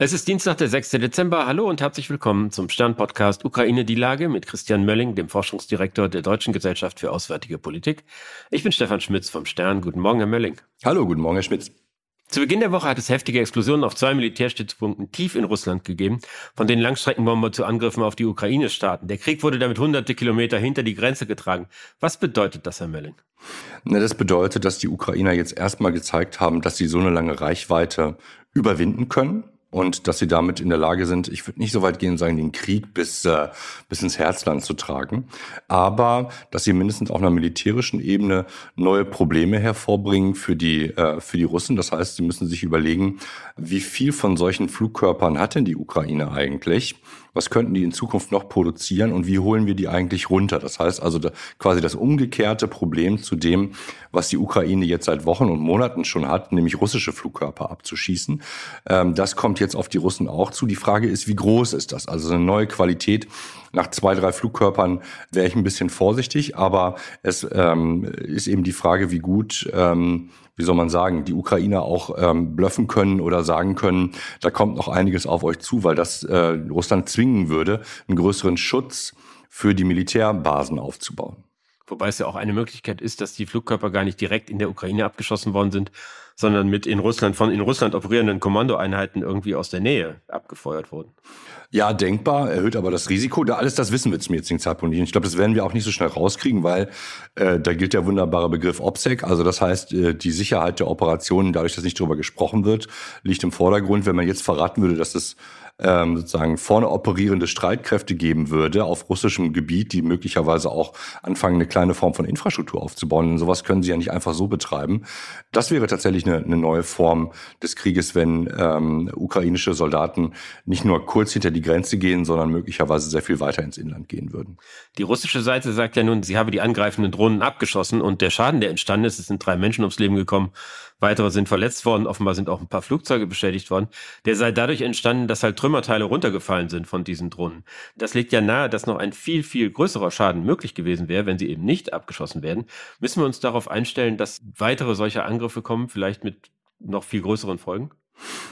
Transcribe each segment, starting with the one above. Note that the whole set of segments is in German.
Es ist Dienstag, der 6. Dezember. Hallo und herzlich willkommen zum Stern-Podcast Ukraine die Lage mit Christian Mölling, dem Forschungsdirektor der Deutschen Gesellschaft für Auswärtige Politik. Ich bin Stefan Schmitz vom Stern. Guten Morgen, Herr Mölling. Hallo, guten Morgen, Herr Schmitz. Zu Beginn der Woche hat es heftige Explosionen auf zwei Militärstützpunkten tief in Russland gegeben, von denen Langstreckenbomber zu Angriffen auf die Ukraine starten. Der Krieg wurde damit hunderte Kilometer hinter die Grenze getragen. Was bedeutet das, Herr Mölling? Das bedeutet, dass die Ukrainer jetzt erstmal gezeigt haben, dass sie so eine lange Reichweite überwinden können und dass sie damit in der Lage sind, ich würde nicht so weit gehen und sagen, den Krieg bis, äh, bis ins Herzland zu tragen, aber dass sie mindestens auf einer militärischen Ebene neue Probleme hervorbringen für die, äh, für die Russen. Das heißt, sie müssen sich überlegen, wie viel von solchen Flugkörpern hat denn die Ukraine eigentlich? Was könnten die in Zukunft noch produzieren und wie holen wir die eigentlich runter? Das heißt also da, quasi das umgekehrte Problem zu dem, was die Ukraine jetzt seit Wochen und Monaten schon hat, nämlich russische Flugkörper abzuschießen. Ähm, das kommt jetzt auf die Russen auch zu. Die Frage ist, wie groß ist das? Also eine neue Qualität. Nach zwei, drei Flugkörpern wäre ich ein bisschen vorsichtig, aber es ähm, ist eben die Frage, wie gut ähm, wie soll man sagen, die Ukrainer auch ähm, bluffen können oder sagen können, da kommt noch einiges auf euch zu, weil das äh, Russland zwingen würde, einen größeren Schutz für die Militärbasen aufzubauen. Wobei es ja auch eine Möglichkeit ist, dass die Flugkörper gar nicht direkt in der Ukraine abgeschossen worden sind, sondern mit in Russland von in Russland operierenden Kommandoeinheiten irgendwie aus der Nähe abgefeuert wurden. Ja, denkbar, erhöht aber das Risiko. Da alles das wissen wir zum jetzigen Zeitpunkt nicht. Ich glaube, das werden wir auch nicht so schnell rauskriegen, weil äh, da gilt der wunderbare Begriff OPSEC. Also das heißt, äh, die Sicherheit der Operationen, dadurch, dass nicht darüber gesprochen wird, liegt im Vordergrund. Wenn man jetzt verraten würde, dass das ähm, sozusagen vorne operierende Streitkräfte geben würde auf russischem Gebiet, die möglicherweise auch anfangen, eine kleine Form von Infrastruktur aufzubauen. Und sowas können sie ja nicht einfach so betreiben. Das wäre tatsächlich eine, eine neue Form des Krieges, wenn ähm, ukrainische Soldaten nicht nur kurz hinter die Grenze gehen, sondern möglicherweise sehr viel weiter ins Inland gehen würden. Die russische Seite sagt ja nun, sie habe die angreifenden Drohnen abgeschossen und der Schaden, der entstanden ist, es sind drei Menschen ums Leben gekommen. Weitere sind verletzt worden. Offenbar sind auch ein paar Flugzeuge beschädigt worden. Der sei dadurch entstanden, dass halt Trümmerteile runtergefallen sind von diesen Drohnen. Das legt ja nahe, dass noch ein viel, viel größerer Schaden möglich gewesen wäre, wenn sie eben nicht abgeschossen werden. Müssen wir uns darauf einstellen, dass weitere solcher Angriffe kommen, vielleicht mit noch viel größeren Folgen?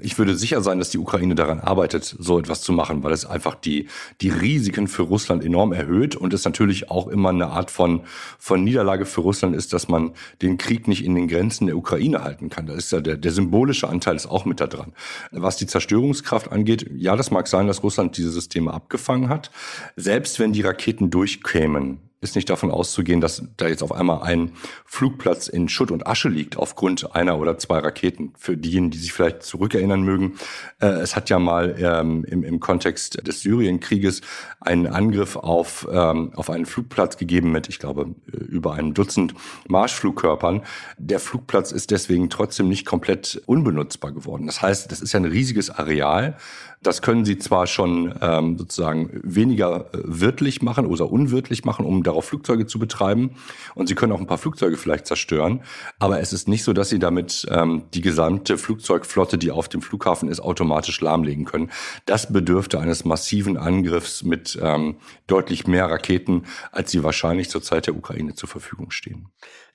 Ich würde sicher sein, dass die Ukraine daran arbeitet, so etwas zu machen, weil es einfach die, die Risiken für Russland enorm erhöht und es natürlich auch immer eine Art von, von Niederlage für Russland ist, dass man den Krieg nicht in den Grenzen der Ukraine halten kann. Da ist ja der, der symbolische Anteil ist auch mit da dran. Was die Zerstörungskraft angeht, ja, das mag sein, dass Russland diese Systeme abgefangen hat. Selbst wenn die Raketen durchkämen, ist nicht davon auszugehen, dass da jetzt auf einmal ein Flugplatz in Schutt und Asche liegt aufgrund einer oder zwei Raketen. Für diejenigen, die sich vielleicht zurückerinnern mögen, äh, es hat ja mal ähm, im, im Kontext des Syrienkrieges einen Angriff auf, ähm, auf einen Flugplatz gegeben mit, ich glaube, über einem Dutzend Marschflugkörpern. Der Flugplatz ist deswegen trotzdem nicht komplett unbenutzbar geworden. Das heißt, das ist ja ein riesiges Areal, das können sie zwar schon ähm, sozusagen weniger äh, wirtlich machen oder unwirtlich machen, um darauf Flugzeuge zu betreiben. Und sie können auch ein paar Flugzeuge vielleicht zerstören. Aber es ist nicht so, dass sie damit ähm, die gesamte Flugzeugflotte, die auf dem Flughafen ist, automatisch lahmlegen können. Das bedürfte eines massiven Angriffs mit ähm, deutlich mehr Raketen, als sie wahrscheinlich zur Zeit der Ukraine zur Verfügung stehen.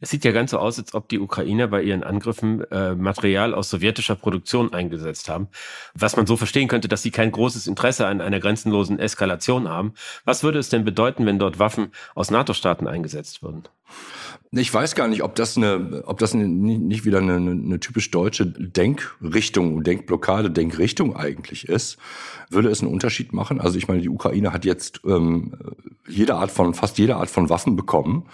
Es sieht ja ganz so aus, als ob die Ukrainer bei ihren Angriffen äh, Material aus sowjetischer Produktion eingesetzt haben. Was man so verstehen könnte, dass sie kein großes Interesse an einer grenzenlosen Eskalation haben. Was würde es denn bedeuten, wenn dort Waffen aus NATO-Staaten eingesetzt würden? Ich weiß gar nicht, ob das eine, ob das eine, nicht wieder eine, eine typisch deutsche Denkrichtung, Denkblockade, Denkrichtung eigentlich ist. Würde es einen Unterschied machen? Also ich meine, die Ukraine hat jetzt ähm, jede Art von, fast jede Art von Waffen bekommen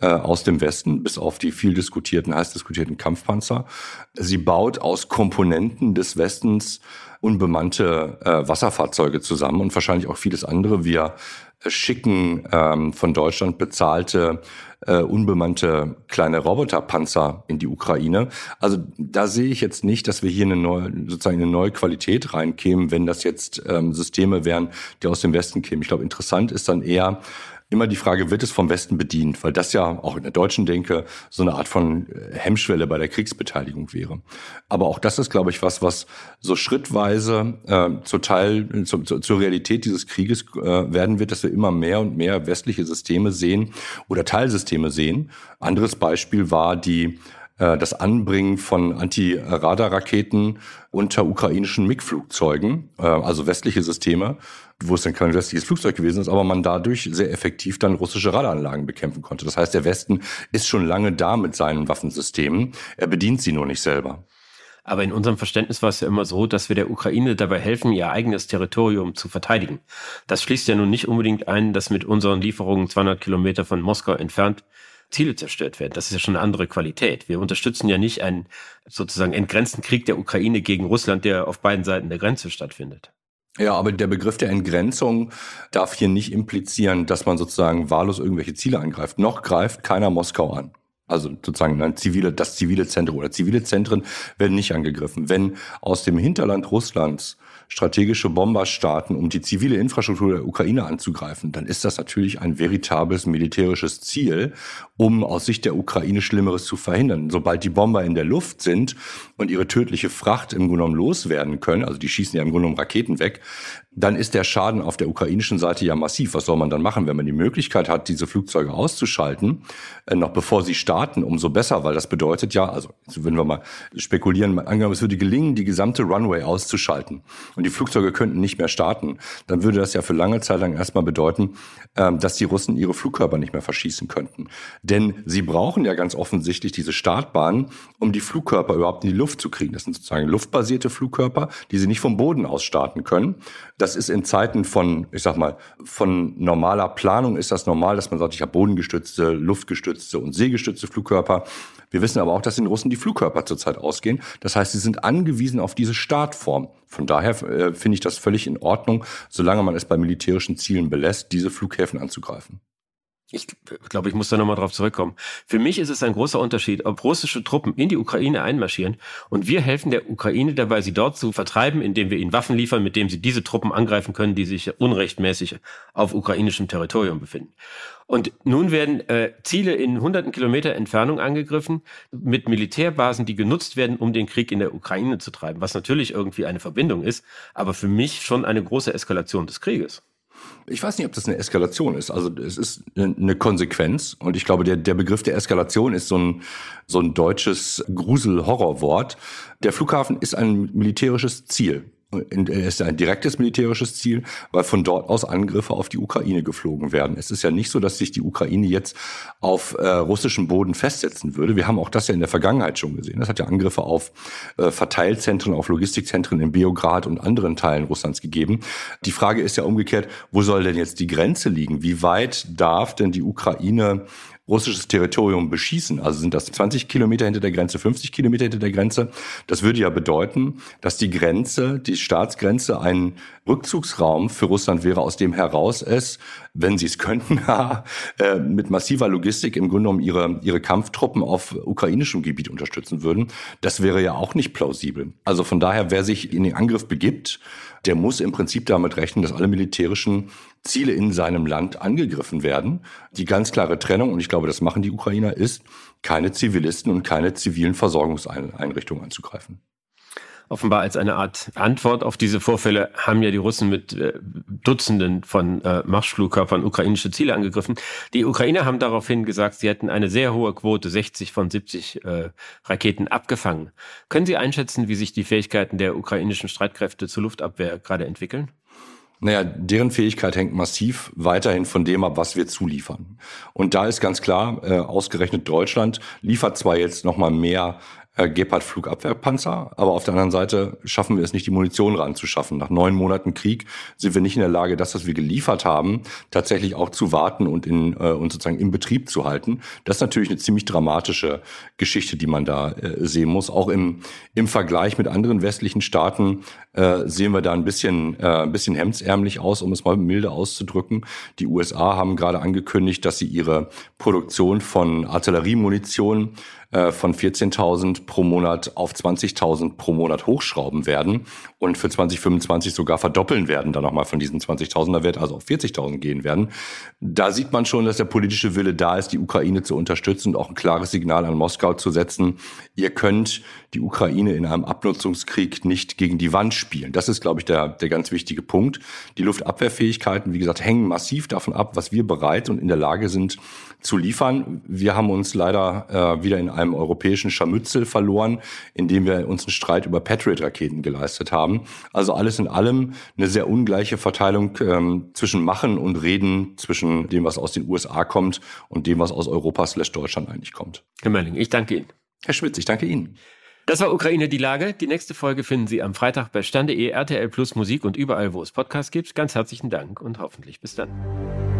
äh, aus dem Westen, bis auf die viel diskutierten, heiß diskutierten Kampfpanzer. Sie baut aus Komponenten des Westens unbemannte äh, Wasserfahrzeuge zusammen und wahrscheinlich auch vieles andere. Wir schicken ähm, von Deutschland bezahlte äh, unbemannte kleine Roboterpanzer in die Ukraine. Also da sehe ich jetzt nicht, dass wir hier eine neue, sozusagen eine neue Qualität reinkämen, wenn das jetzt ähm, Systeme wären, die aus dem Westen kämen. Ich glaube, interessant ist dann eher, immer die Frage, wird es vom Westen bedient? Weil das ja auch in der deutschen Denke so eine Art von äh, Hemmschwelle bei der Kriegsbeteiligung wäre. Aber auch das ist, glaube ich, was, was so schrittweise äh, zur Teil, zu, zu, zur Realität dieses Krieges äh, werden wird, dass wir immer mehr und mehr westliche Systeme sehen oder Teilsysteme sehen. Anderes Beispiel war die das Anbringen von Anti-Radar-Raketen unter ukrainischen MiG-Flugzeugen, äh, also westliche Systeme, wo es dann kein westliches Flugzeug gewesen ist, aber man dadurch sehr effektiv dann russische Radaranlagen bekämpfen konnte. Das heißt, der Westen ist schon lange da mit seinen Waffensystemen. Er bedient sie nur nicht selber. Aber in unserem Verständnis war es ja immer so, dass wir der Ukraine dabei helfen, ihr eigenes Territorium zu verteidigen. Das schließt ja nun nicht unbedingt ein, dass mit unseren Lieferungen 200 Kilometer von Moskau entfernt Ziele zerstört werden. Das ist ja schon eine andere Qualität. Wir unterstützen ja nicht einen sozusagen entgrenzten Krieg der Ukraine gegen Russland, der auf beiden Seiten der Grenze stattfindet. Ja, aber der Begriff der Entgrenzung darf hier nicht implizieren, dass man sozusagen wahllos irgendwelche Ziele angreift. Noch greift keiner Moskau an. Also sozusagen ein zivile, das zivile Zentrum oder zivile Zentren werden nicht angegriffen. Wenn aus dem Hinterland Russlands strategische Bomber starten, um die zivile Infrastruktur der Ukraine anzugreifen, dann ist das natürlich ein veritables militärisches Ziel, um aus Sicht der Ukraine Schlimmeres zu verhindern. Sobald die Bomber in der Luft sind und ihre tödliche Fracht im Grunde genommen loswerden können, also die schießen ja im Grunde genommen Raketen weg, dann ist der Schaden auf der ukrainischen Seite ja massiv. Was soll man dann machen, wenn man die Möglichkeit hat, diese Flugzeuge auszuschalten, äh, noch bevor sie starten, umso besser, weil das bedeutet ja, also würden wir mal spekulieren, angenommen, es würde gelingen, die gesamte Runway auszuschalten und die Flugzeuge könnten nicht mehr starten, dann würde das ja für lange Zeit lang erstmal bedeuten, ähm, dass die Russen ihre Flugkörper nicht mehr verschießen könnten. Denn sie brauchen ja ganz offensichtlich diese Startbahnen, um die Flugkörper überhaupt in die Luft zu kriegen. Das sind sozusagen luftbasierte Flugkörper, die sie nicht vom Boden aus starten können. Das ist in Zeiten von, ich sag mal, von normaler Planung ist das normal, dass man sagt, ich habe bodengestützte, luftgestützte und seegestützte Flugkörper. Wir wissen aber auch, dass den Russen die Flugkörper zurzeit ausgehen. Das heißt, sie sind angewiesen auf diese Startform. Von daher äh, finde ich das völlig in Ordnung, solange man es bei militärischen Zielen belässt, diese Flughäfen anzugreifen. Ich glaube, ich muss da nochmal drauf zurückkommen. Für mich ist es ein großer Unterschied, ob russische Truppen in die Ukraine einmarschieren und wir helfen der Ukraine dabei, sie dort zu vertreiben, indem wir ihnen Waffen liefern, mit denen sie diese Truppen angreifen können, die sich unrechtmäßig auf ukrainischem Territorium befinden. Und nun werden äh, Ziele in hunderten Kilometer Entfernung angegriffen mit Militärbasen, die genutzt werden, um den Krieg in der Ukraine zu treiben, was natürlich irgendwie eine Verbindung ist, aber für mich schon eine große Eskalation des Krieges. Ich weiß nicht, ob das eine Eskalation ist. Also es ist eine Konsequenz. Und ich glaube, der, der Begriff der Eskalation ist so ein, so ein deutsches Grusel-Horrorwort. Der Flughafen ist ein militärisches Ziel. Es ist ein direktes militärisches Ziel, weil von dort aus Angriffe auf die Ukraine geflogen werden. Es ist ja nicht so, dass sich die Ukraine jetzt auf äh, russischem Boden festsetzen würde. Wir haben auch das ja in der Vergangenheit schon gesehen. Das hat ja Angriffe auf äh, Verteilzentren, auf Logistikzentren in Beograd und anderen Teilen Russlands gegeben. Die Frage ist ja umgekehrt, wo soll denn jetzt die Grenze liegen? Wie weit darf denn die Ukraine russisches Territorium beschießen, also sind das 20 Kilometer hinter der Grenze, 50 Kilometer hinter der Grenze, das würde ja bedeuten, dass die Grenze, die Staatsgrenze ein Rückzugsraum für Russland wäre, aus dem heraus es, wenn sie es könnten, äh, mit massiver Logistik im Grunde genommen ihre, ihre Kampftruppen auf ukrainischem Gebiet unterstützen würden. Das wäre ja auch nicht plausibel. Also von daher, wer sich in den Angriff begibt, der muss im Prinzip damit rechnen, dass alle militärischen Ziele in seinem Land angegriffen werden. Die ganz klare Trennung, und ich glaube, das machen die Ukrainer, ist, keine Zivilisten und keine zivilen Versorgungseinrichtungen anzugreifen. Offenbar als eine Art Antwort auf diese Vorfälle haben ja die Russen mit äh, Dutzenden von äh, Marschflugkörpern ukrainische Ziele angegriffen. Die Ukrainer haben daraufhin gesagt, sie hätten eine sehr hohe Quote, 60 von 70 äh, Raketen abgefangen. Können Sie einschätzen, wie sich die Fähigkeiten der ukrainischen Streitkräfte zur Luftabwehr gerade entwickeln? Naja, deren Fähigkeit hängt massiv weiterhin von dem ab, was wir zuliefern. Und da ist ganz klar, äh, ausgerechnet Deutschland liefert zwar jetzt nochmal mehr äh, Gepard Flugabwehrpanzer, aber auf der anderen Seite schaffen wir es nicht, die Munition ranzuschaffen. Nach neun Monaten Krieg sind wir nicht in der Lage, das, was wir geliefert haben, tatsächlich auch zu warten und in äh, und sozusagen im Betrieb zu halten. Das ist natürlich eine ziemlich dramatische Geschichte, die man da äh, sehen muss. Auch im im Vergleich mit anderen westlichen Staaten äh, sehen wir da ein bisschen äh, ein bisschen hemdsärmlich aus, um es mal milde auszudrücken. Die USA haben gerade angekündigt, dass sie ihre Produktion von Artilleriemunition äh, von 14.000 pro Monat auf 20.000 pro Monat hochschrauben werden und für 2025 sogar verdoppeln werden, dann nochmal von diesen 20.000er Wert, also auf 40.000 gehen werden. Da sieht man schon, dass der politische Wille da ist, die Ukraine zu unterstützen und auch ein klares Signal an Moskau zu setzen. Ihr könnt die Ukraine in einem Abnutzungskrieg nicht gegen die Wand spielen. Das ist, glaube ich, der, der ganz wichtige Punkt. Die Luftabwehrfähigkeiten, wie gesagt, hängen massiv davon ab, was wir bereit und in der Lage sind zu liefern. Wir haben uns leider äh, wieder in einem europäischen Scharmützel verloren, indem wir uns einen Streit über Patriot-Raketen geleistet haben. Also alles in allem eine sehr ungleiche Verteilung ähm, zwischen Machen und Reden, zwischen dem, was aus den USA kommt und dem, was aus Europa slash Deutschland eigentlich kommt. Herr Mölling, ich danke Ihnen. Herr Schmitz, ich danke Ihnen. Das war Ukraine die Lage. Die nächste Folge finden Sie am Freitag bei Stande.de, RTL Plus Musik und überall, wo es Podcasts gibt. Ganz herzlichen Dank und hoffentlich bis dann.